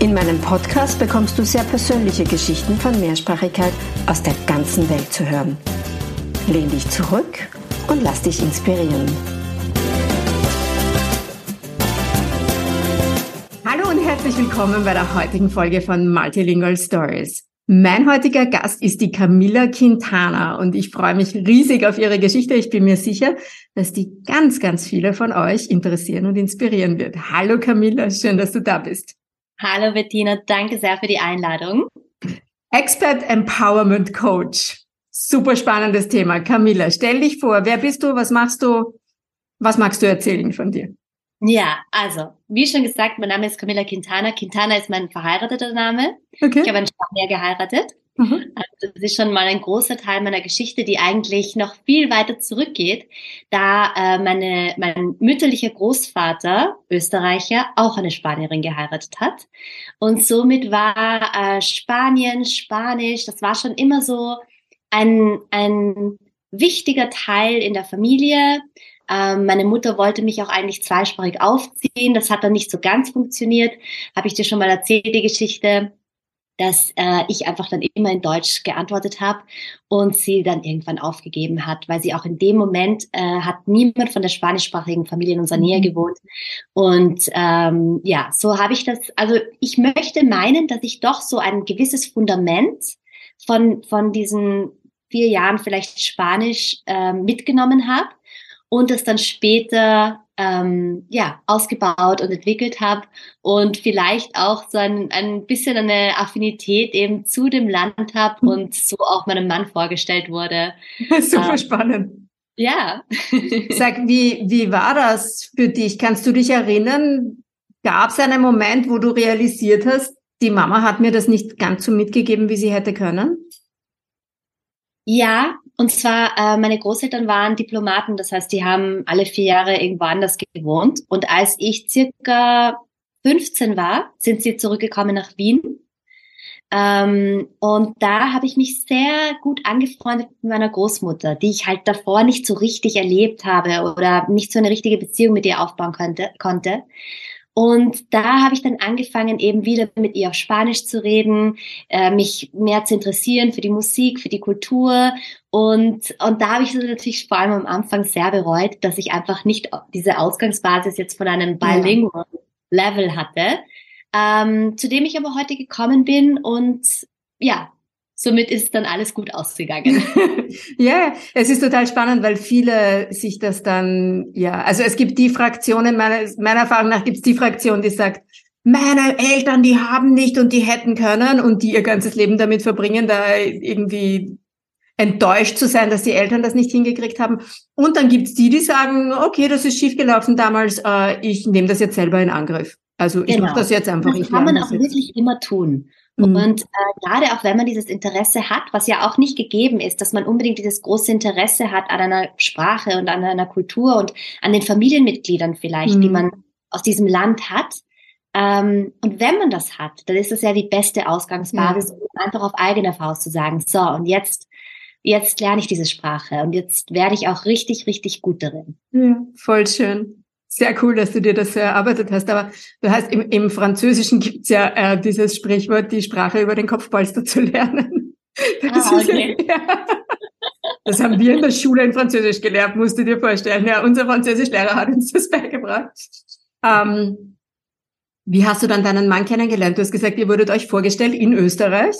In meinem Podcast bekommst du sehr persönliche Geschichten von Mehrsprachigkeit aus der ganzen Welt zu hören. Lehn dich zurück und lass dich inspirieren. Hallo und herzlich willkommen bei der heutigen Folge von Multilingual Stories. Mein heutiger Gast ist die Camilla Quintana und ich freue mich riesig auf ihre Geschichte. Ich bin mir sicher, dass die ganz, ganz viele von euch interessieren und inspirieren wird. Hallo Camilla, schön, dass du da bist. Hallo Bettina, danke sehr für die Einladung. Expert Empowerment Coach. Super spannendes Thema. Camilla, stell dich vor, wer bist du, was machst du, was magst du erzählen von dir? Ja, also, wie schon gesagt, mein Name ist Camilla Quintana. Quintana ist mein verheirateter Name. Okay. Ich habe einen Spanier geheiratet. Mhm. Also das ist schon mal ein großer Teil meiner Geschichte, die eigentlich noch viel weiter zurückgeht, da äh, meine, mein mütterlicher Großvater, Österreicher, auch eine Spanierin geheiratet hat. Und somit war äh, Spanien, Spanisch, das war schon immer so ein, ein wichtiger Teil in der Familie. Ähm, meine Mutter wollte mich auch eigentlich zweisprachig aufziehen. Das hat dann nicht so ganz funktioniert. Habe ich dir schon mal erzählt, die Geschichte dass äh, ich einfach dann immer in Deutsch geantwortet habe und sie dann irgendwann aufgegeben hat, weil sie auch in dem Moment äh, hat niemand von der spanischsprachigen Familie in unserer Nähe mhm. gewohnt. Und ähm, ja, so habe ich das, also ich möchte meinen, dass ich doch so ein gewisses Fundament von, von diesen vier Jahren vielleicht Spanisch äh, mitgenommen habe und das dann später ähm, ja, ausgebaut und entwickelt habe und vielleicht auch so ein, ein bisschen eine Affinität eben zu dem Land habe mhm. und so auch meinem Mann vorgestellt wurde. Super ähm, spannend. Ja. Sag, wie, wie war das für dich? Kannst du dich erinnern? Gab es einen Moment, wo du realisiert hast, die Mama hat mir das nicht ganz so mitgegeben, wie sie hätte können? Ja, und zwar, äh, meine Großeltern waren Diplomaten, das heißt, die haben alle vier Jahre irgendwo anders gewohnt. Und als ich circa 15 war, sind sie zurückgekommen nach Wien. Ähm, und da habe ich mich sehr gut angefreundet mit meiner Großmutter, die ich halt davor nicht so richtig erlebt habe oder nicht so eine richtige Beziehung mit ihr aufbauen konnte. konnte. Und da habe ich dann angefangen, eben wieder mit ihr auf Spanisch zu reden, äh, mich mehr zu interessieren für die Musik, für die Kultur. Und, und da habe ich es natürlich vor allem am Anfang sehr bereut, dass ich einfach nicht diese Ausgangsbasis jetzt von einem bilingual Level hatte, ähm, zu dem ich aber heute gekommen bin und ja, somit ist dann alles gut ausgegangen. ja, es ist total spannend, weil viele sich das dann, ja, also es gibt die Fraktionen, meiner, meiner Erfahrung nach gibt es die Fraktion, die sagt, meine Eltern, die haben nicht und die hätten können und die ihr ganzes Leben damit verbringen, da irgendwie enttäuscht zu sein, dass die Eltern das nicht hingekriegt haben. Und dann gibt's die, die sagen, okay, das ist schiefgelaufen damals, äh, ich nehme das jetzt selber in Angriff. Also ich genau. mache das jetzt einfach. Das kann man auch wirklich immer tun. Mhm. Und äh, gerade auch wenn man dieses Interesse hat, was ja auch nicht gegeben ist, dass man unbedingt dieses große Interesse hat an einer Sprache und an einer Kultur und an den Familienmitgliedern vielleicht, mhm. die man aus diesem Land hat. Ähm, und wenn man das hat, dann ist das ja die beste Ausgangsbasis, ja. um einfach auf eigene Faust zu sagen, so, und jetzt, jetzt lerne ich diese Sprache und jetzt werde ich auch richtig, richtig gut darin. Ja, voll schön. Sehr cool, dass du dir das so erarbeitet hast. Aber du hast im, im Französischen gibt's ja äh, dieses Sprichwort, die Sprache über den Kopfpolster zu lernen. Das, ah, okay. ja, das haben wir in der Schule in Französisch gelernt, musst du dir vorstellen. Ja, unser Französischlehrer hat uns das beigebracht. Ähm, wie hast du dann deinen Mann kennengelernt? Du hast gesagt, ihr wurdet euch vorgestellt in Österreich.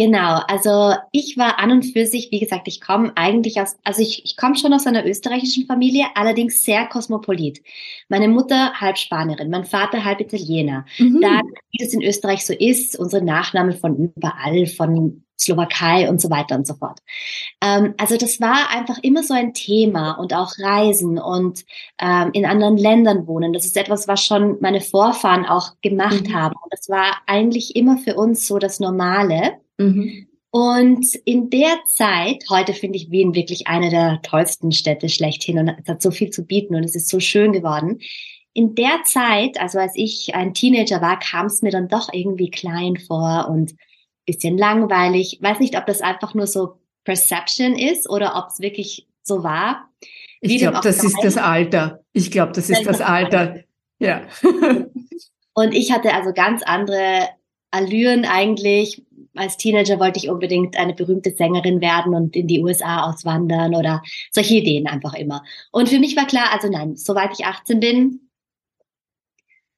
Genau, also ich war an und für sich, wie gesagt, ich komme eigentlich aus, also ich, ich komme schon aus einer österreichischen Familie, allerdings sehr kosmopolit. Meine Mutter halb Spanierin, mein Vater halb Italiener. Mhm. Da, wie das in Österreich so ist, unsere Nachnamen von überall, von Slowakei und so weiter und so fort. Ähm, also das war einfach immer so ein Thema und auch Reisen und ähm, in anderen Ländern wohnen. Das ist etwas, was schon meine Vorfahren auch gemacht mhm. haben. Und das war eigentlich immer für uns so das Normale. Mhm. Und in der Zeit, heute finde ich Wien wirklich eine der tollsten Städte schlechthin und es hat so viel zu bieten und es ist so schön geworden. In der Zeit, also als ich ein Teenager war, kam es mir dann doch irgendwie klein vor und bisschen langweilig. Ich weiß nicht, ob das einfach nur so Perception ist oder ob es wirklich so war. Ich glaube, das ist das Alter. Ich glaube, das ist das Alter. Ja. und ich hatte also ganz andere Allüren eigentlich als Teenager wollte ich unbedingt eine berühmte Sängerin werden und in die USA auswandern oder solche Ideen einfach immer. Und für mich war klar, also nein, soweit ich 18 bin,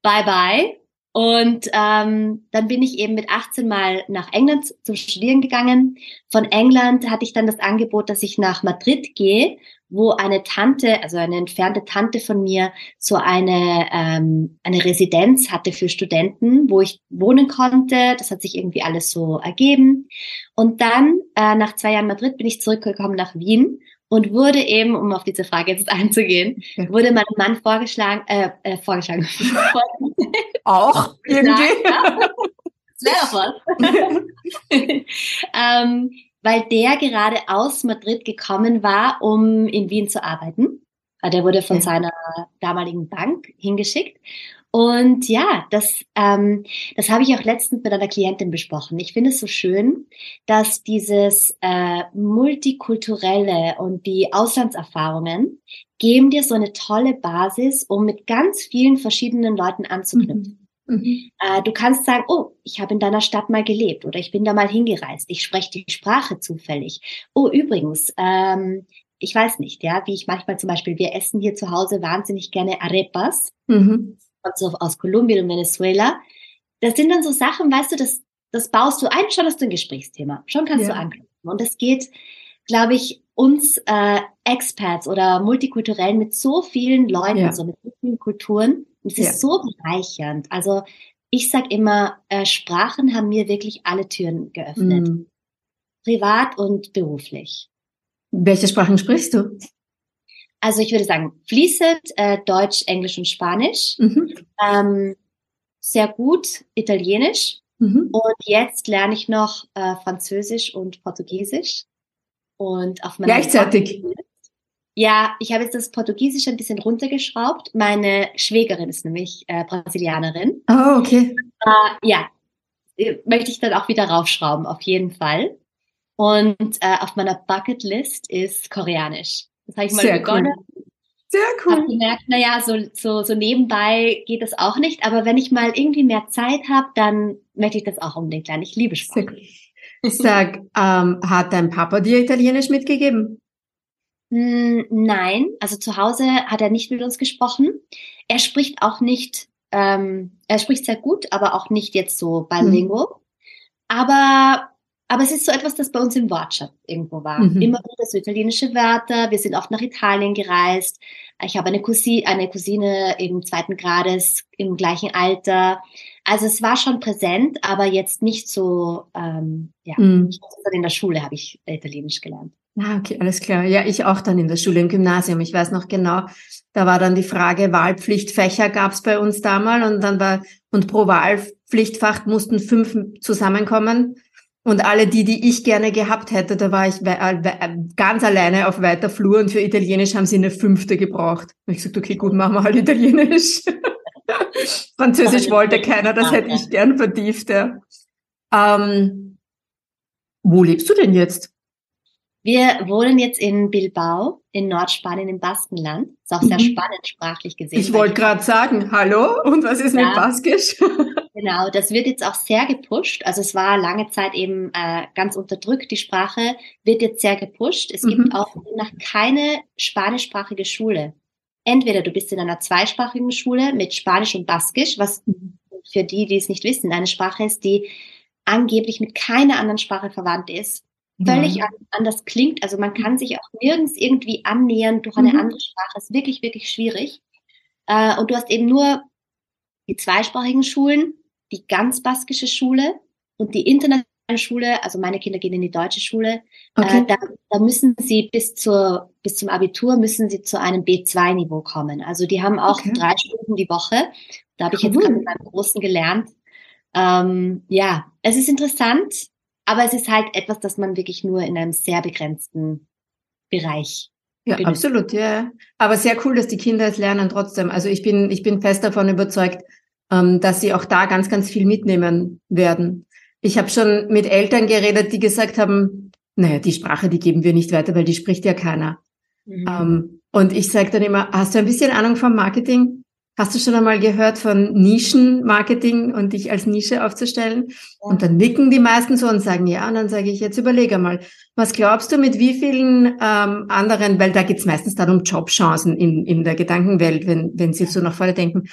bye bye. Und ähm, dann bin ich eben mit 18 mal nach England zum Studieren gegangen. Von England hatte ich dann das Angebot, dass ich nach Madrid gehe wo eine Tante, also eine entfernte Tante von mir, so eine, ähm, eine Residenz hatte für Studenten, wo ich wohnen konnte. Das hat sich irgendwie alles so ergeben. Und dann, äh, nach zwei Jahren Madrid, bin ich zurückgekommen nach Wien und wurde eben, um auf diese Frage jetzt einzugehen, wurde meinem Mann vorgeschlagen, äh, äh vorgeschlagen. Auch irgendwie. Doch was. ähm, weil der gerade aus Madrid gekommen war, um in Wien zu arbeiten. Äh, der wurde von ja. seiner damaligen Bank hingeschickt. Und ja, das, ähm, das habe ich auch letztens mit einer Klientin besprochen. Ich finde es so schön, dass dieses äh, multikulturelle und die Auslandserfahrungen geben dir so eine tolle Basis, um mit ganz vielen verschiedenen Leuten anzuknüpfen. Mhm. Mhm. Äh, du kannst sagen, oh, ich habe in deiner Stadt mal gelebt oder ich bin da mal hingereist, ich spreche die Sprache zufällig. Oh, übrigens, ähm, ich weiß nicht, ja, wie ich manchmal zum Beispiel, wir essen hier zu Hause wahnsinnig gerne Arepas, mhm. also aus Kolumbien und Venezuela. Das sind dann so Sachen, weißt du, das, das baust du ein, schon hast du ein Gesprächsthema, schon kannst ja. du anknüpfen. Und das geht, glaube ich, uns äh, Experts oder Multikulturellen mit so vielen Leuten, ja. so mit so vielen Kulturen, es ja. ist so bereichernd. Also ich sage immer, äh, Sprachen haben mir wirklich alle Türen geöffnet. Mhm. Privat und beruflich. Welche Sprachen sprichst du? Also ich würde sagen, fließend äh, Deutsch, Englisch und Spanisch. Mhm. Ähm, sehr gut Italienisch. Mhm. Und jetzt lerne ich noch äh, Französisch und Portugiesisch. Und auf meiner Gleichzeitig. Ja, ich habe jetzt das Portugiesische ein bisschen runtergeschraubt. Meine Schwägerin ist nämlich äh, Brasilianerin. Oh, okay. Äh, ja, möchte ich dann auch wieder raufschrauben, auf jeden Fall. Und äh, auf meiner Bucketlist ist Koreanisch. Das habe ich mal Sehr begonnen. Cool. Sehr cool. Habe gemerkt, naja, so, so, so nebenbei geht das auch nicht. Aber wenn ich mal irgendwie mehr Zeit habe, dann möchte ich das auch unbedingt lernen. Ich liebe Sprache. Sag, ähm, hat dein Papa dir Italienisch mitgegeben? Hm, nein, also zu Hause hat er nicht mit uns gesprochen. Er spricht auch nicht, ähm, er spricht sehr gut, aber auch nicht jetzt so bilingual. Mhm. Aber, aber es ist so etwas, das bei uns im Wortschatz irgendwo war. Mhm. Immer wieder so italienische Wörter. Wir sind oft nach Italien gereist. Ich habe eine Cousine, eine Cousine im zweiten Grades im gleichen Alter. Also es war schon präsent, aber jetzt nicht so, ähm, ja, mhm. in der Schule habe ich Italienisch gelernt. Ah, okay, alles klar. Ja, ich auch dann in der Schule, im Gymnasium. Ich weiß noch genau, da war dann die Frage, Wahlpflichtfächer gab's bei uns damals und dann war, und pro Wahlpflichtfach mussten fünf zusammenkommen. Und alle die, die ich gerne gehabt hätte, da war ich äh, ganz alleine auf weiter Flur und für Italienisch haben sie eine fünfte gebraucht. Und ich sagte, okay, gut, machen wir halt Italienisch. Französisch wollte keiner, das hätte ich gern vertieft, ja. Ähm, wo lebst du denn jetzt? Wir wohnen jetzt in Bilbao in Nordspanien im Baskenland. Ist auch sehr mhm. spannend sprachlich gesehen. Ich wollte gerade sagen, hallo, und was ist ja, mit Baskisch? genau, das wird jetzt auch sehr gepusht. Also es war lange Zeit eben äh, ganz unterdrückt, die Sprache wird jetzt sehr gepusht. Es mhm. gibt auch noch keine spanischsprachige Schule. Entweder du bist in einer zweisprachigen Schule mit Spanisch und Baskisch, was mhm. für die, die es nicht wissen, eine Sprache ist, die angeblich mit keiner anderen Sprache verwandt ist, völlig ja. anders klingt. Also man kann sich auch nirgends irgendwie annähern durch eine mhm. andere Sprache. Das ist wirklich, wirklich schwierig. Äh, und du hast eben nur die zweisprachigen Schulen, die ganz baskische Schule und die internationale Schule, also meine Kinder gehen in die deutsche Schule, äh, okay. äh, da, da, müssen sie bis zur bis zum Abitur müssen sie zu einem B2-Niveau kommen. Also die haben auch okay. drei Stunden die Woche. Da habe ich jetzt gerade mit meinem Großen gelernt. Ähm, ja, es ist interessant, aber es ist halt etwas, das man wirklich nur in einem sehr begrenzten Bereich ja, benutzt. absolut, ja. Aber sehr cool, dass die Kinder es lernen trotzdem. Also ich bin, ich bin fest davon überzeugt, ähm, dass sie auch da ganz, ganz viel mitnehmen werden. Ich habe schon mit Eltern geredet, die gesagt haben, naja, die Sprache, die geben wir nicht weiter, weil die spricht ja keiner. Mhm. Ähm, und ich sage dann immer, hast du ein bisschen Ahnung vom Marketing? Hast du schon einmal gehört von Nischenmarketing und dich als Nische aufzustellen? Ja. Und dann nicken die meisten so und sagen ja. Und dann sage ich, jetzt überlege mal, was glaubst du, mit wie vielen ähm, anderen, weil da geht's meistens dann um Jobchancen in, in der Gedankenwelt, wenn, wenn sie so nach vorne denken.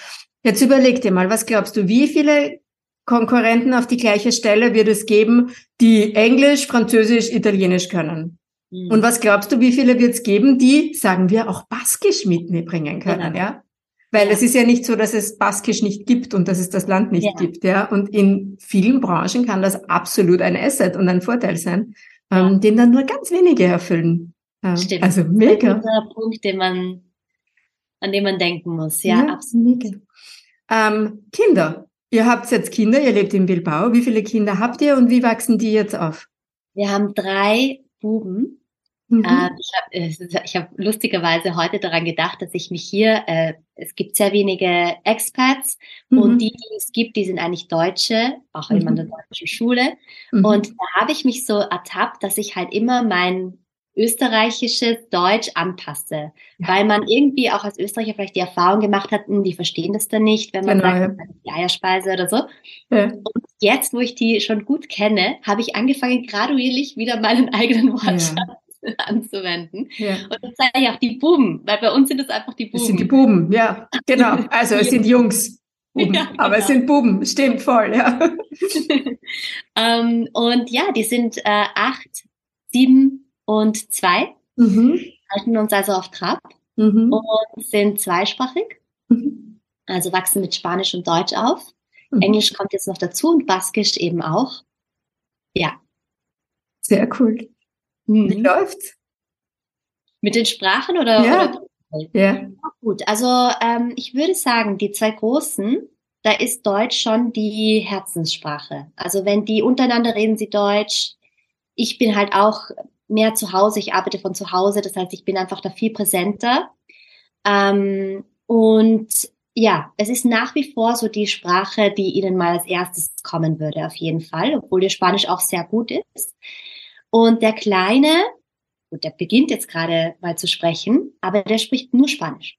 Jetzt überleg dir mal, was glaubst du, wie viele Konkurrenten auf die gleiche Stelle wird es geben, die Englisch, Französisch, Italienisch können. Mhm. Und was glaubst du, wie viele wird es geben, die, sagen wir, auch Baskisch mitbringen können, genau. ja? Weil ja. es ist ja nicht so, dass es Baskisch nicht gibt und dass es das Land nicht ja. gibt, ja. Und in vielen Branchen kann das absolut ein Asset und ein Vorteil sein, ähm, den dann nur ganz wenige erfüllen. Ja. Stimmt. Also mega. Das ist der Punkt, den man, an den man denken muss. Ja, absolut. Ähm, Kinder. Ihr habt jetzt Kinder, ihr lebt in Bilbao. Wie viele Kinder habt ihr und wie wachsen die jetzt auf? Wir haben drei Buben. Mhm. Äh, ich habe ich hab lustigerweise heute daran gedacht, dass ich mich hier, äh, es gibt sehr wenige Expats mhm. und die, die es gibt, die sind eigentlich Deutsche, auch mhm. in der deutschen Schule. Mhm. Und da habe ich mich so ertappt, dass ich halt immer mein österreichisches Deutsch anpasse, ja. weil man irgendwie auch als Österreicher vielleicht die Erfahrung gemacht hat, hm, die verstehen das dann nicht, wenn man genau, sagt, ja. die Eierspeise oder so. Ja. Und jetzt, wo ich die schon gut kenne, habe ich angefangen, graduierlich wieder meinen eigenen Wortschatz anzuwenden. Ja. Und das sage ich auch die Buben, weil bei uns sind es einfach die Buben. Es sind die Buben, ja, genau. Also es sind Jungs. Buben, ja, genau. aber es sind Buben, stimmt voll, ja. um, ähm, und ja, die sind äh, acht, sieben, und zwei. Mhm. Halten uns also auf Trab mhm. und sind zweisprachig. Mhm. Also wachsen mit Spanisch und Deutsch auf. Mhm. Englisch kommt jetzt noch dazu und Baskisch eben auch. Ja. Sehr cool. Mhm. Wie läuft's? Mit den Sprachen oder? Ja. Oder? ja. Gut, also ähm, ich würde sagen, die zwei großen, da ist Deutsch schon die Herzenssprache. Also wenn die untereinander reden sie Deutsch. Ich bin halt auch mehr zu Hause, ich arbeite von zu Hause, das heißt, ich bin einfach da viel präsenter. Ähm, und ja, es ist nach wie vor so die Sprache, die Ihnen mal als erstes kommen würde, auf jeden Fall, obwohl Ihr Spanisch auch sehr gut ist. Und der Kleine, gut, der beginnt jetzt gerade mal zu sprechen, aber der spricht nur Spanisch.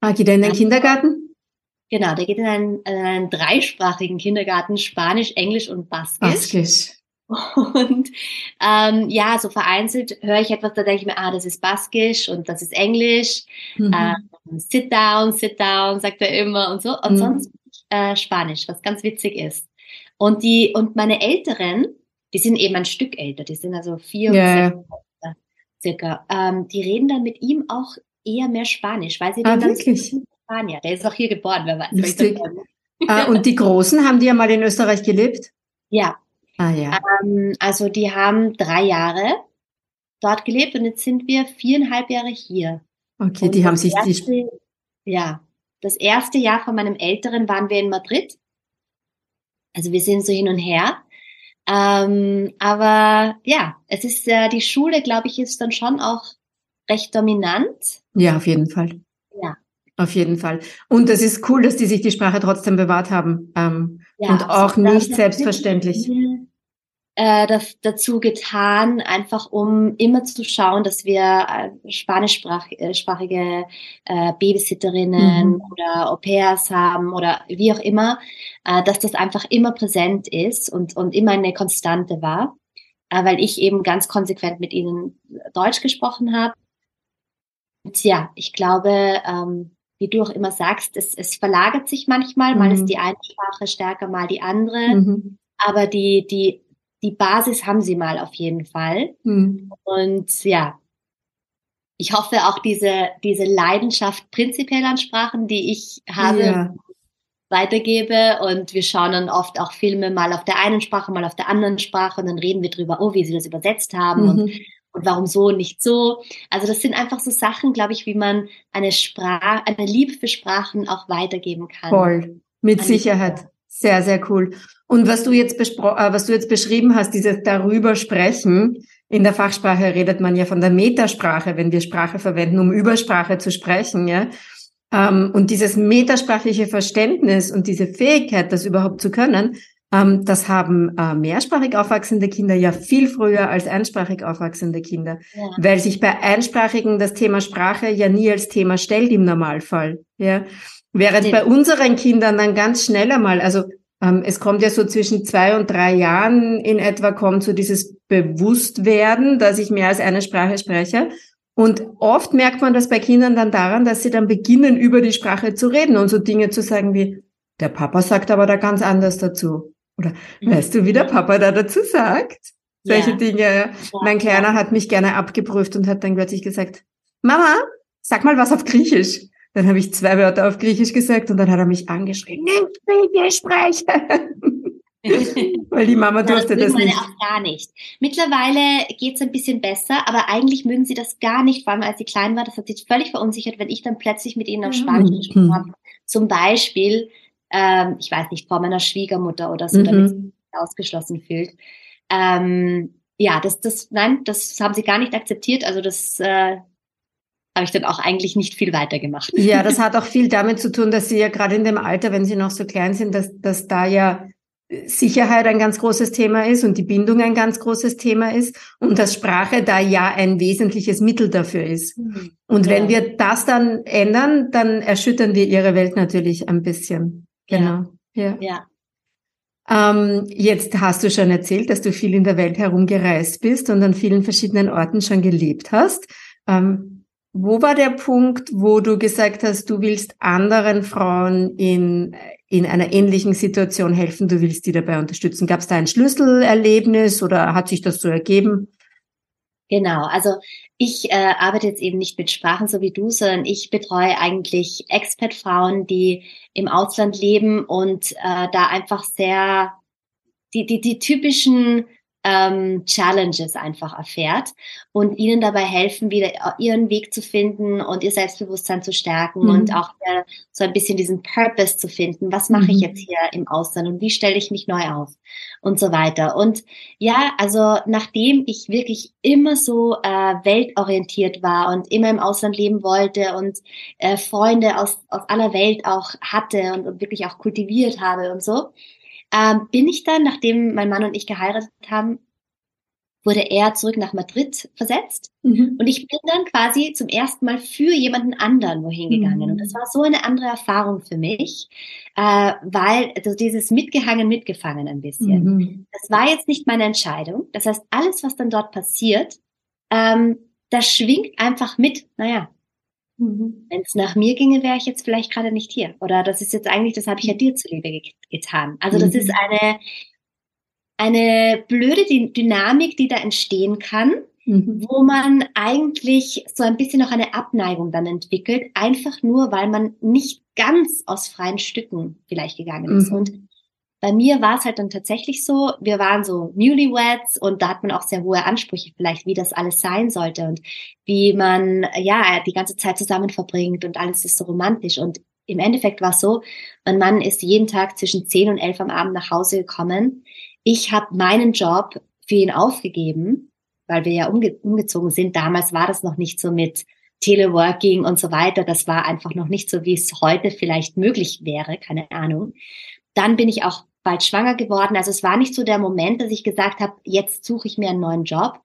Ah, geht er in den Kindergarten? Genau, der geht in einen, in einen dreisprachigen Kindergarten, Spanisch, Englisch und Baskisch. Baskisch. Und ähm, ja, so vereinzelt höre ich etwas, da denke ich mir, ah, das ist Baskisch und das ist Englisch. Mhm. Ähm, sit down, sit down, sagt er immer und so. Und mhm. sonst äh, Spanisch, was ganz witzig ist. Und die und meine Älteren, die sind eben ein Stück älter, die sind also vier yeah. und sechs circa. Ähm, die reden dann mit ihm auch eher mehr Spanisch, weil sie ah, dann wirklich? Spanier. Der ist auch hier geboren, wer weiß. Lustig. Ah, und die Großen haben die ja mal in Österreich gelebt? Ja, Ah, ja. Ähm, also die haben drei Jahre dort gelebt und jetzt sind wir viereinhalb Jahre hier. Okay, und die haben sich erste, die ja das erste Jahr von meinem Älteren waren wir in Madrid. Also wir sind so hin und her. Ähm, aber ja, es ist äh, die Schule, glaube ich, ist dann schon auch recht dominant. Ja, auf jeden Fall. Ja. Auf jeden Fall. Und es ist cool, dass die sich die Sprache trotzdem bewahrt haben. Ähm, ja, und auch nicht selbstverständlich. Äh, das, dazu getan, einfach um immer zu schauen, dass wir äh, spanischsprachige äh, Babysitterinnen mhm. oder Au-pairs haben oder wie auch immer, äh, dass das einfach immer präsent ist und, und immer eine Konstante war, äh, weil ich eben ganz konsequent mit ihnen Deutsch gesprochen habe. Und ja, ich glaube, ähm, wie du auch immer sagst, es, es verlagert sich manchmal, mhm. mal ist mhm. die eine Sprache stärker, mal die andere. Mhm. Aber die, die, die Basis haben sie mal auf jeden Fall. Mhm. Und ja, ich hoffe auch diese, diese Leidenschaft prinzipiell an Sprachen, die ich habe, ja. weitergebe. Und wir schauen dann oft auch Filme mal auf der einen Sprache, mal auf der anderen Sprache und dann reden wir drüber, oh, wie sie das übersetzt haben mhm. und, und warum so und nicht so. Also das sind einfach so Sachen, glaube ich, wie man eine Sprache, eine Liebe für Sprachen auch weitergeben kann. Voll. Mit Sicherheit. Sehr, sehr cool. Und was du jetzt äh, was du jetzt beschrieben hast, dieses darüber sprechen, in der Fachsprache redet man ja von der Metasprache, wenn wir Sprache verwenden, um über Sprache zu sprechen, ja. Ähm, und dieses metasprachliche Verständnis und diese Fähigkeit, das überhaupt zu können, ähm, das haben äh, mehrsprachig aufwachsende Kinder ja viel früher als einsprachig aufwachsende Kinder, ja. weil sich bei Einsprachigen das Thema Sprache ja nie als Thema stellt im Normalfall, ja. Während bei unseren Kindern dann ganz schnell einmal, also es kommt ja so zwischen zwei und drei Jahren in etwa kommt so dieses Bewusstwerden, dass ich mehr als eine Sprache spreche. Und oft merkt man das bei Kindern dann daran, dass sie dann beginnen, über die Sprache zu reden und so Dinge zu sagen wie, der Papa sagt aber da ganz anders dazu. Oder mhm. weißt du, wie der Papa da dazu sagt? Solche ja. Dinge. Ja. Mein Kleiner hat mich gerne abgeprüft und hat dann plötzlich gesagt, Mama, sag mal was auf Griechisch. Dann habe ich zwei Wörter auf Griechisch gesagt und dann hat er mich angeschrien, nicht Griechisch sprechen. Weil die Mama durfte das, das nicht. auch gar nicht. Mittlerweile geht's ein bisschen besser, aber eigentlich mögen sie das gar nicht, vor allem als sie klein war. Das hat sich völlig verunsichert, wenn ich dann plötzlich mit ihnen auf Spanisch mhm. gesprochen habe. Zum Beispiel, ähm, ich weiß nicht, vor meiner Schwiegermutter oder so, mhm. damit sie sich ausgeschlossen fühlt. Ähm, ja, das, das, nein, das haben sie gar nicht akzeptiert. Also das äh, habe ich dann auch eigentlich nicht viel weiter gemacht. Ja, das hat auch viel damit zu tun, dass sie ja gerade in dem Alter, wenn sie noch so klein sind, dass, dass da ja Sicherheit ein ganz großes Thema ist und die Bindung ein ganz großes Thema ist und dass Sprache da ja ein wesentliches Mittel dafür ist. Mhm. Und wenn ja. wir das dann ändern, dann erschüttern wir ihre Welt natürlich ein bisschen. Genau. Ja. ja. Ähm, jetzt hast du schon erzählt, dass du viel in der Welt herumgereist bist und an vielen verschiedenen Orten schon gelebt hast. Ähm, wo war der Punkt, wo du gesagt hast, du willst anderen Frauen in, in einer ähnlichen Situation helfen, du willst die dabei unterstützen? Gab es da ein Schlüsselerlebnis oder hat sich das so ergeben? Genau, also ich äh, arbeite jetzt eben nicht mit Sprachen so wie du, sondern ich betreue eigentlich Expat-Frauen, die im Ausland leben und äh, da einfach sehr die, die, die typischen ähm, Challenges einfach erfährt und ihnen dabei helfen, wieder ihren Weg zu finden und ihr Selbstbewusstsein zu stärken mhm. und auch äh, so ein bisschen diesen Purpose zu finden. Was mache mhm. ich jetzt hier im Ausland und wie stelle ich mich neu auf und so weiter. Und ja, also nachdem ich wirklich immer so äh, weltorientiert war und immer im Ausland leben wollte und äh, Freunde aus, aus aller Welt auch hatte und, und wirklich auch kultiviert habe und so, ähm, bin ich dann, nachdem mein Mann und ich geheiratet haben, wurde er zurück nach Madrid versetzt. Mhm. Und ich bin dann quasi zum ersten Mal für jemanden anderen wohin gegangen. Mhm. Und das war so eine andere Erfahrung für mich, äh, weil also dieses Mitgehangen, mitgefangen ein bisschen. Mhm. Das war jetzt nicht meine Entscheidung. Das heißt, alles, was dann dort passiert, ähm, das schwingt einfach mit. Naja, Mhm. Wenn es nach mir ginge, wäre ich jetzt vielleicht gerade nicht hier. Oder das ist jetzt eigentlich, das habe ich ja dir zuliebe get getan. Also das mhm. ist eine, eine blöde Dynamik, die da entstehen kann, mhm. wo man eigentlich so ein bisschen noch eine Abneigung dann entwickelt, einfach nur, weil man nicht ganz aus freien Stücken vielleicht gegangen ist. Mhm. Und bei mir war es halt dann tatsächlich so, wir waren so Newlyweds und da hat man auch sehr hohe Ansprüche vielleicht, wie das alles sein sollte und wie man ja die ganze Zeit zusammen verbringt und alles ist so romantisch und im Endeffekt war es so, mein Mann ist jeden Tag zwischen 10 und 11 am Abend nach Hause gekommen. Ich habe meinen Job für ihn aufgegeben, weil wir ja umge umgezogen sind. Damals war das noch nicht so mit Teleworking und so weiter. Das war einfach noch nicht so, wie es heute vielleicht möglich wäre, keine Ahnung. Dann bin ich auch bald schwanger geworden. Also es war nicht so der Moment, dass ich gesagt habe, jetzt suche ich mir einen neuen Job.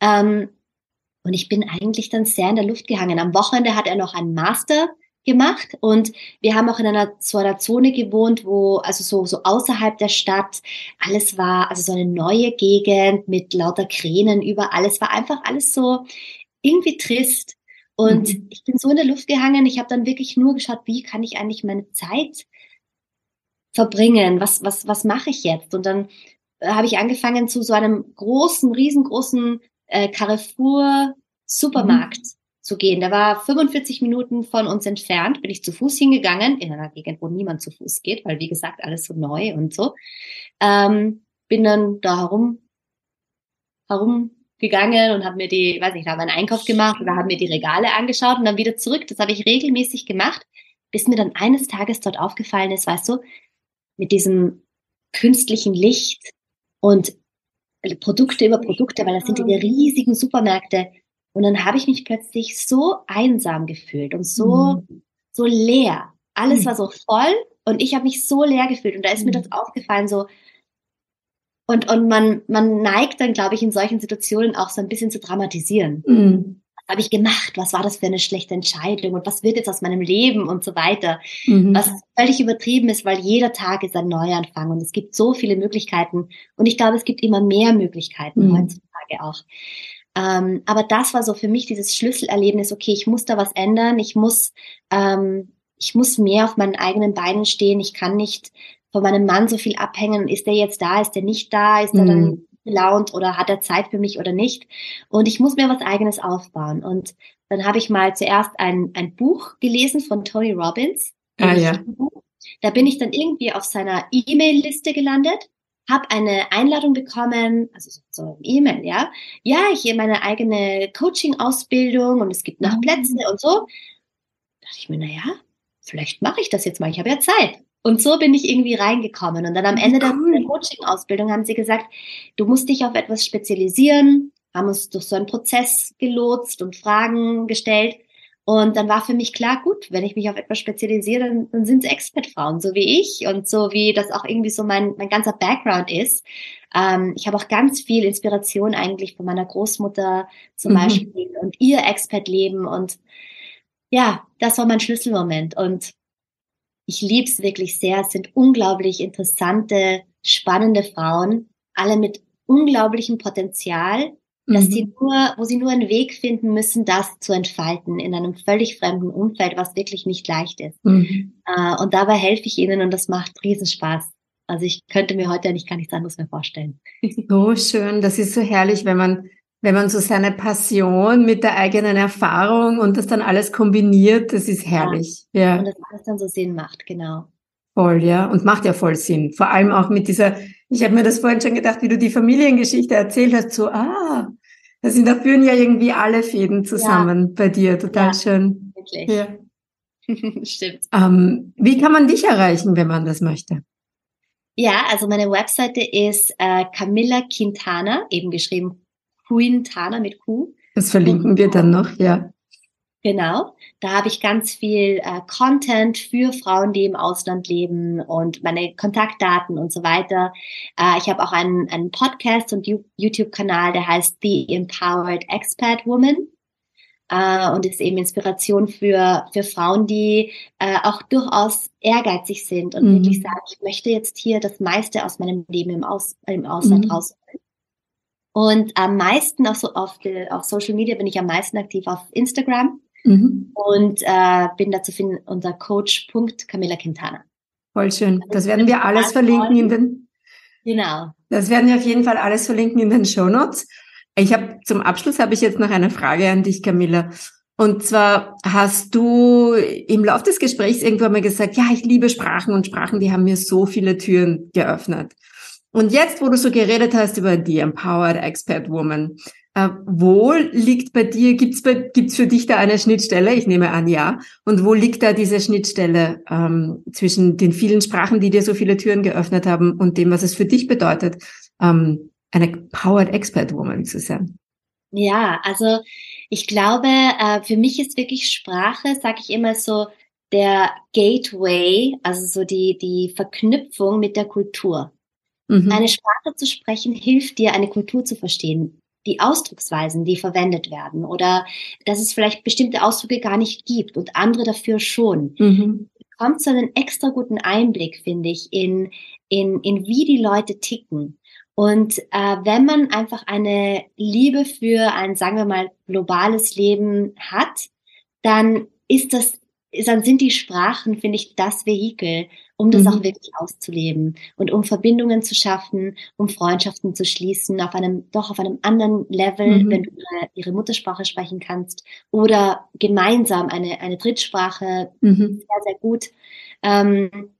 Ähm, und ich bin eigentlich dann sehr in der Luft gehangen. Am Wochenende hat er noch einen Master gemacht und wir haben auch in einer so einer Zone gewohnt, wo also so so außerhalb der Stadt alles war also so eine neue Gegend mit lauter Kränen überall. Es war einfach alles so irgendwie trist und mhm. ich bin so in der Luft gehangen. Ich habe dann wirklich nur geschaut, wie kann ich eigentlich meine Zeit verbringen? Was, was, was mache ich jetzt? Und dann äh, habe ich angefangen zu so einem großen, riesengroßen äh, Carrefour Supermarkt mhm. zu gehen. Der war 45 Minuten von uns entfernt, bin ich zu Fuß hingegangen, in einer Gegend, wo niemand zu Fuß geht, weil wie gesagt, alles so neu und so. Ähm, bin dann da herum, herumgegangen und habe mir die, weiß nicht, habe einen Einkauf gemacht oder habe mir die Regale angeschaut und dann wieder zurück. Das habe ich regelmäßig gemacht, bis mir dann eines Tages dort aufgefallen ist, weißt du, mit diesem künstlichen Licht und Produkte über Produkte, weil das sind die riesigen Supermärkte. Und dann habe ich mich plötzlich so einsam gefühlt und so, mhm. so leer. Alles mhm. war so voll und ich habe mich so leer gefühlt. Und da ist mhm. mir das aufgefallen, so, und, und man, man neigt dann, glaube ich, in solchen Situationen auch so ein bisschen zu dramatisieren. Mhm. Habe ich gemacht? Was war das für eine schlechte Entscheidung? Und was wird jetzt aus meinem Leben und so weiter? Mhm. Was völlig übertrieben ist, weil jeder Tag ist ein Neuanfang und es gibt so viele Möglichkeiten. Und ich glaube, es gibt immer mehr Möglichkeiten mhm. heutzutage auch. Ähm, aber das war so für mich dieses Schlüsselerlebnis, okay, ich muss da was ändern, ich muss, ähm, ich muss mehr auf meinen eigenen Beinen stehen, ich kann nicht von meinem Mann so viel abhängen, ist der jetzt da, ist der nicht da, ist er mhm. dann gelaunt oder hat er Zeit für mich oder nicht. Und ich muss mir was eigenes aufbauen. Und dann habe ich mal zuerst ein, ein Buch gelesen von Tony Robbins. Ah, ja. Da bin ich dann irgendwie auf seiner E-Mail-Liste gelandet habe eine Einladung bekommen, also so ein E-Mail, ja. Ja, ich meine eigene Coaching-Ausbildung und es gibt noch mhm. Plätze und so. Da dachte ich mir, na ja, vielleicht mache ich das jetzt mal, ich habe ja Zeit. Und so bin ich irgendwie reingekommen. Und dann am Ende cool. der Coaching-Ausbildung haben sie gesagt, du musst dich auf etwas spezialisieren, haben uns durch so einen Prozess gelotst und Fragen gestellt. Und dann war für mich klar, gut, wenn ich mich auf etwas spezialisiere, dann, dann sind es Expert-Frauen, so wie ich und so wie das auch irgendwie so mein, mein ganzer Background ist. Ähm, ich habe auch ganz viel Inspiration eigentlich von meiner Großmutter zum mhm. Beispiel und ihr Expert-Leben und ja, das war mein Schlüsselmoment und ich liebe es wirklich sehr. Es sind unglaublich interessante, spannende Frauen, alle mit unglaublichem Potenzial dass mhm. sie nur, wo sie nur einen Weg finden müssen, das zu entfalten in einem völlig fremden Umfeld, was wirklich nicht leicht ist. Mhm. Äh, und dabei helfe ich ihnen und das macht Riesenspaß. Also ich könnte mir heute eigentlich gar nichts anderes mehr vorstellen. So schön, das ist so herrlich, wenn man wenn man so seine Passion mit der eigenen Erfahrung und das dann alles kombiniert, das ist herrlich. Ja. ja. Und das alles dann so Sinn macht, genau. Voll, ja. Und macht ja voll Sinn. Vor allem auch mit dieser, ich habe mir das vorhin schon gedacht, wie du die Familiengeschichte erzählt hast, so, ah, da sind, da führen ja irgendwie alle Fäden zusammen ja. bei dir. Total ja, schön. Wirklich. Ja. Stimmt. Ähm, wie kann man dich erreichen, wenn man das möchte? Ja, also meine Webseite ist äh, Camilla Quintana, eben geschrieben Quintana mit Q. Das verlinken wir dann noch, ja. Genau, da habe ich ganz viel äh, Content für Frauen, die im Ausland leben und meine Kontaktdaten und so weiter. Äh, ich habe auch einen, einen Podcast und YouTube-Kanal, der heißt The Empowered Expat Woman äh, und ist eben Inspiration für, für Frauen, die äh, auch durchaus ehrgeizig sind und mhm. wirklich sagen, ich möchte jetzt hier das meiste aus meinem Leben im, Aus, im Ausland mhm. rausholen. Und am meisten auch so auf, die, auf Social Media bin ich am meisten aktiv auf Instagram. Mhm. Und äh, bin dazu finden unter Coach.Camilla Quintana. Voll schön. Also das werden wir alles verlinken in den. Genau. Das werden wir auf jeden Fall alles verlinken in den Show Notes. Ich habe zum Abschluss habe ich jetzt noch eine Frage an dich, Camilla. Und zwar hast du im Laufe des Gesprächs irgendwann mal gesagt, ja, ich liebe Sprachen und Sprachen, die haben mir so viele Türen geöffnet. Und jetzt, wo du so geredet hast über die Empowered Expert Woman, äh, wo liegt bei dir, gibt's bei, gibt's für dich da eine Schnittstelle? Ich nehme an, ja. Und wo liegt da diese Schnittstelle ähm, zwischen den vielen Sprachen, die dir so viele Türen geöffnet haben und dem, was es für dich bedeutet, ähm, eine Powered Expert Woman zu sein? Ja, also ich glaube, äh, für mich ist wirklich Sprache, sage ich immer so, der Gateway, also so die, die Verknüpfung mit der Kultur. Mhm. Eine Sprache zu sprechen hilft dir, eine Kultur zu verstehen die Ausdrucksweisen, die verwendet werden oder dass es vielleicht bestimmte Ausdrücke gar nicht gibt und andere dafür schon. Mhm. Kommt so einen extra guten Einblick, finde ich, in, in, in wie die Leute ticken. Und äh, wenn man einfach eine Liebe für ein, sagen wir mal, globales Leben hat, dann ist das dann sind die Sprachen, finde ich, das Vehikel, um das mhm. auch wirklich auszuleben und um Verbindungen zu schaffen, um Freundschaften zu schließen, auf einem, doch auf einem anderen Level, mhm. wenn du ihre, ihre, Muttersprache sprechen kannst oder gemeinsam eine, eine Drittsprache, mhm. sehr, sehr gut. Ähm,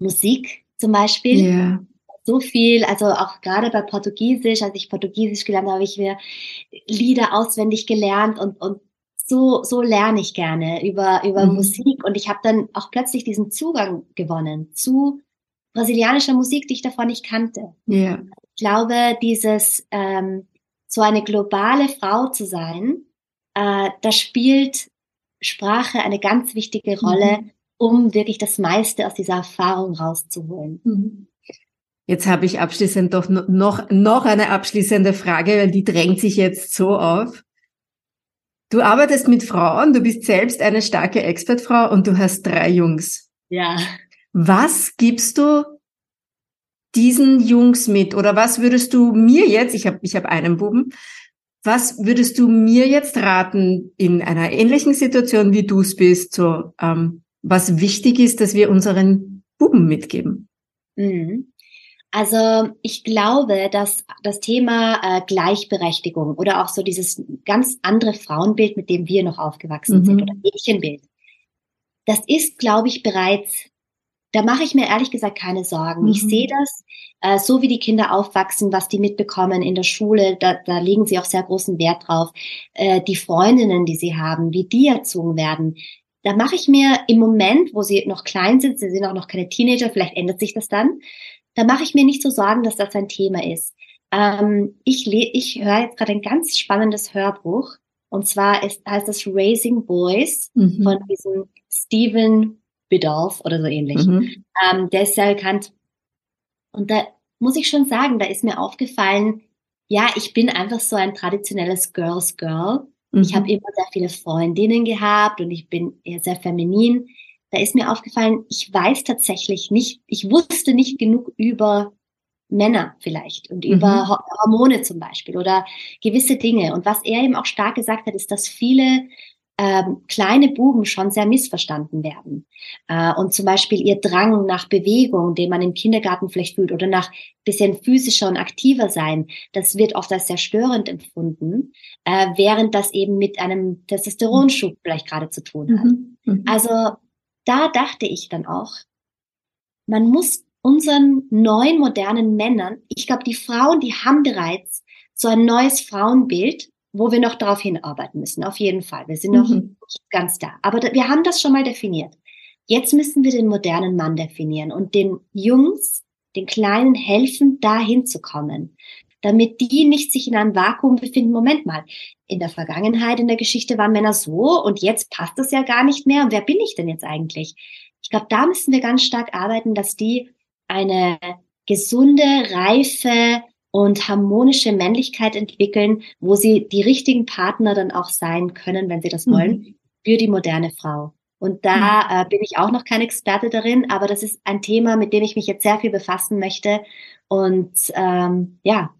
Musik zum Beispiel. Yeah. So viel, also auch gerade bei Portugiesisch, als ich Portugiesisch gelernt habe, habe ich mir Lieder auswendig gelernt und, und so, so lerne ich gerne über, über mhm. Musik und ich habe dann auch plötzlich diesen Zugang gewonnen zu brasilianischer Musik, die ich davor nicht kannte. Ja. Ich glaube, dieses ähm, so eine globale Frau zu sein, äh, da spielt Sprache eine ganz wichtige Rolle, mhm. um wirklich das meiste aus dieser Erfahrung rauszuholen. Mhm. Jetzt habe ich abschließend doch noch, noch eine abschließende Frage, weil die drängt sich jetzt so auf. Du arbeitest mit Frauen, du bist selbst eine starke Expertfrau und du hast drei Jungs. Ja. Was gibst du diesen Jungs mit? Oder was würdest du mir jetzt, ich habe ich hab einen Buben, was würdest du mir jetzt raten in einer ähnlichen Situation, wie du es bist, so ähm, was wichtig ist, dass wir unseren Buben mitgeben? Mhm. Also ich glaube, dass das Thema äh, Gleichberechtigung oder auch so dieses ganz andere Frauenbild, mit dem wir noch aufgewachsen mhm. sind oder Mädchenbild, das ist, glaube ich, bereits, da mache ich mir ehrlich gesagt keine Sorgen. Mhm. Ich sehe das, äh, so wie die Kinder aufwachsen, was die mitbekommen in der Schule, da, da legen sie auch sehr großen Wert drauf. Äh, die Freundinnen, die sie haben, wie die erzogen werden, da mache ich mir im Moment, wo sie noch klein sind, sie sind auch noch keine Teenager, vielleicht ändert sich das dann, da mache ich mir nicht so Sorgen, dass das ein Thema ist. Ähm, ich ich höre jetzt gerade ein ganz spannendes Hörbuch. Und zwar ist, heißt das Raising Boys mhm. von diesem Stephen Biddulph oder so ähnlich. Mhm. Ähm, der ist sehr bekannt. Und da muss ich schon sagen, da ist mir aufgefallen, ja, ich bin einfach so ein traditionelles Girls Girl. Mhm. Ich habe immer sehr viele Freundinnen gehabt und ich bin eher sehr feminin da ist mir aufgefallen, ich weiß tatsächlich nicht, ich wusste nicht genug über Männer vielleicht und mhm. über Hormone zum Beispiel oder gewisse Dinge. Und was er eben auch stark gesagt hat, ist, dass viele ähm, kleine Buben schon sehr missverstanden werden. Äh, und zum Beispiel ihr Drang nach Bewegung, den man im Kindergarten vielleicht fühlt, oder nach bisschen physischer und aktiver sein, das wird oft als sehr störend empfunden, äh, während das eben mit einem Testosteronschub vielleicht gerade zu tun hat. Mhm. Mhm. Also da dachte ich dann auch, man muss unseren neuen modernen Männern, ich glaube, die Frauen, die haben bereits so ein neues Frauenbild, wo wir noch darauf hinarbeiten müssen, auf jeden Fall. Wir sind noch mhm. nicht ganz da. Aber wir haben das schon mal definiert. Jetzt müssen wir den modernen Mann definieren und den Jungs, den Kleinen helfen, da hinzukommen damit die nicht sich in einem Vakuum befinden. Moment mal, in der Vergangenheit, in der Geschichte waren Männer so und jetzt passt das ja gar nicht mehr. Und wer bin ich denn jetzt eigentlich? Ich glaube, da müssen wir ganz stark arbeiten, dass die eine gesunde, reife und harmonische Männlichkeit entwickeln, wo sie die richtigen Partner dann auch sein können, wenn sie das wollen, mhm. für die moderne Frau. Und da mhm. äh, bin ich auch noch kein Experte darin, aber das ist ein Thema, mit dem ich mich jetzt sehr viel befassen möchte. Und ähm, ja,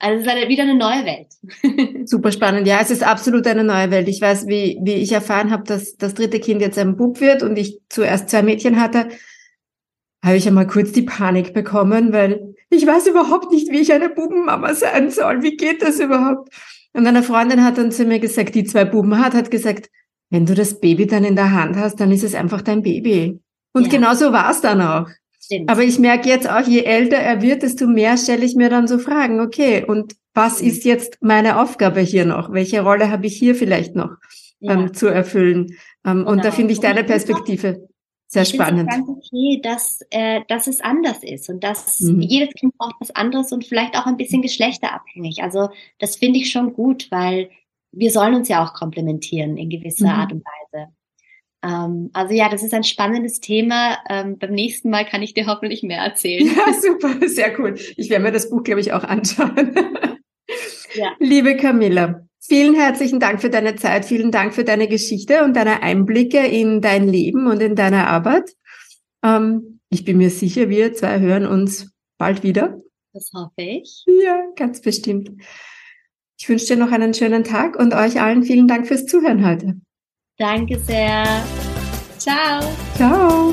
also es ist wieder eine neue Welt. Super spannend. Ja, es ist absolut eine neue Welt. Ich weiß, wie, wie ich erfahren habe, dass das dritte Kind jetzt ein Bub wird und ich zuerst zwei Mädchen hatte, habe ich einmal kurz die Panik bekommen, weil ich weiß überhaupt nicht, wie ich eine Bubenmama sein soll. Wie geht das überhaupt? Und eine Freundin hat dann zu mir gesagt, die zwei Buben hat, hat gesagt, wenn du das Baby dann in der Hand hast, dann ist es einfach dein Baby. Und ja. genau so war es dann auch. Stimmt. Aber ich merke jetzt auch, je älter er wird, desto mehr stelle ich mir dann so Fragen, okay, und was mhm. ist jetzt meine Aufgabe hier noch? Welche Rolle habe ich hier vielleicht noch ja. ähm, zu erfüllen? Ähm, genau. Und da finde ich deine Perspektive sehr ich spannend. Es ganz okay, dass, äh, dass es anders ist und dass mhm. jedes Kind braucht was anderes und vielleicht auch ein bisschen geschlechterabhängig. Also das finde ich schon gut, weil wir sollen uns ja auch komplementieren in gewisser mhm. Art und Weise. Ähm, also ja, das ist ein spannendes Thema. Ähm, beim nächsten Mal kann ich dir hoffentlich mehr erzählen. Ja, super, sehr cool. Ich werde mir das Buch, glaube ich, auch anschauen. Ja. Liebe Camilla, vielen herzlichen Dank für deine Zeit, vielen Dank für deine Geschichte und deine Einblicke in dein Leben und in deine Arbeit. Ähm, ich bin mir sicher, wir zwei hören uns bald wieder. Das hoffe ich. Ja, ganz bestimmt. Ich wünsche dir noch einen schönen Tag und euch allen vielen Dank fürs Zuhören heute. Danke sehr. Ciao. Ciao.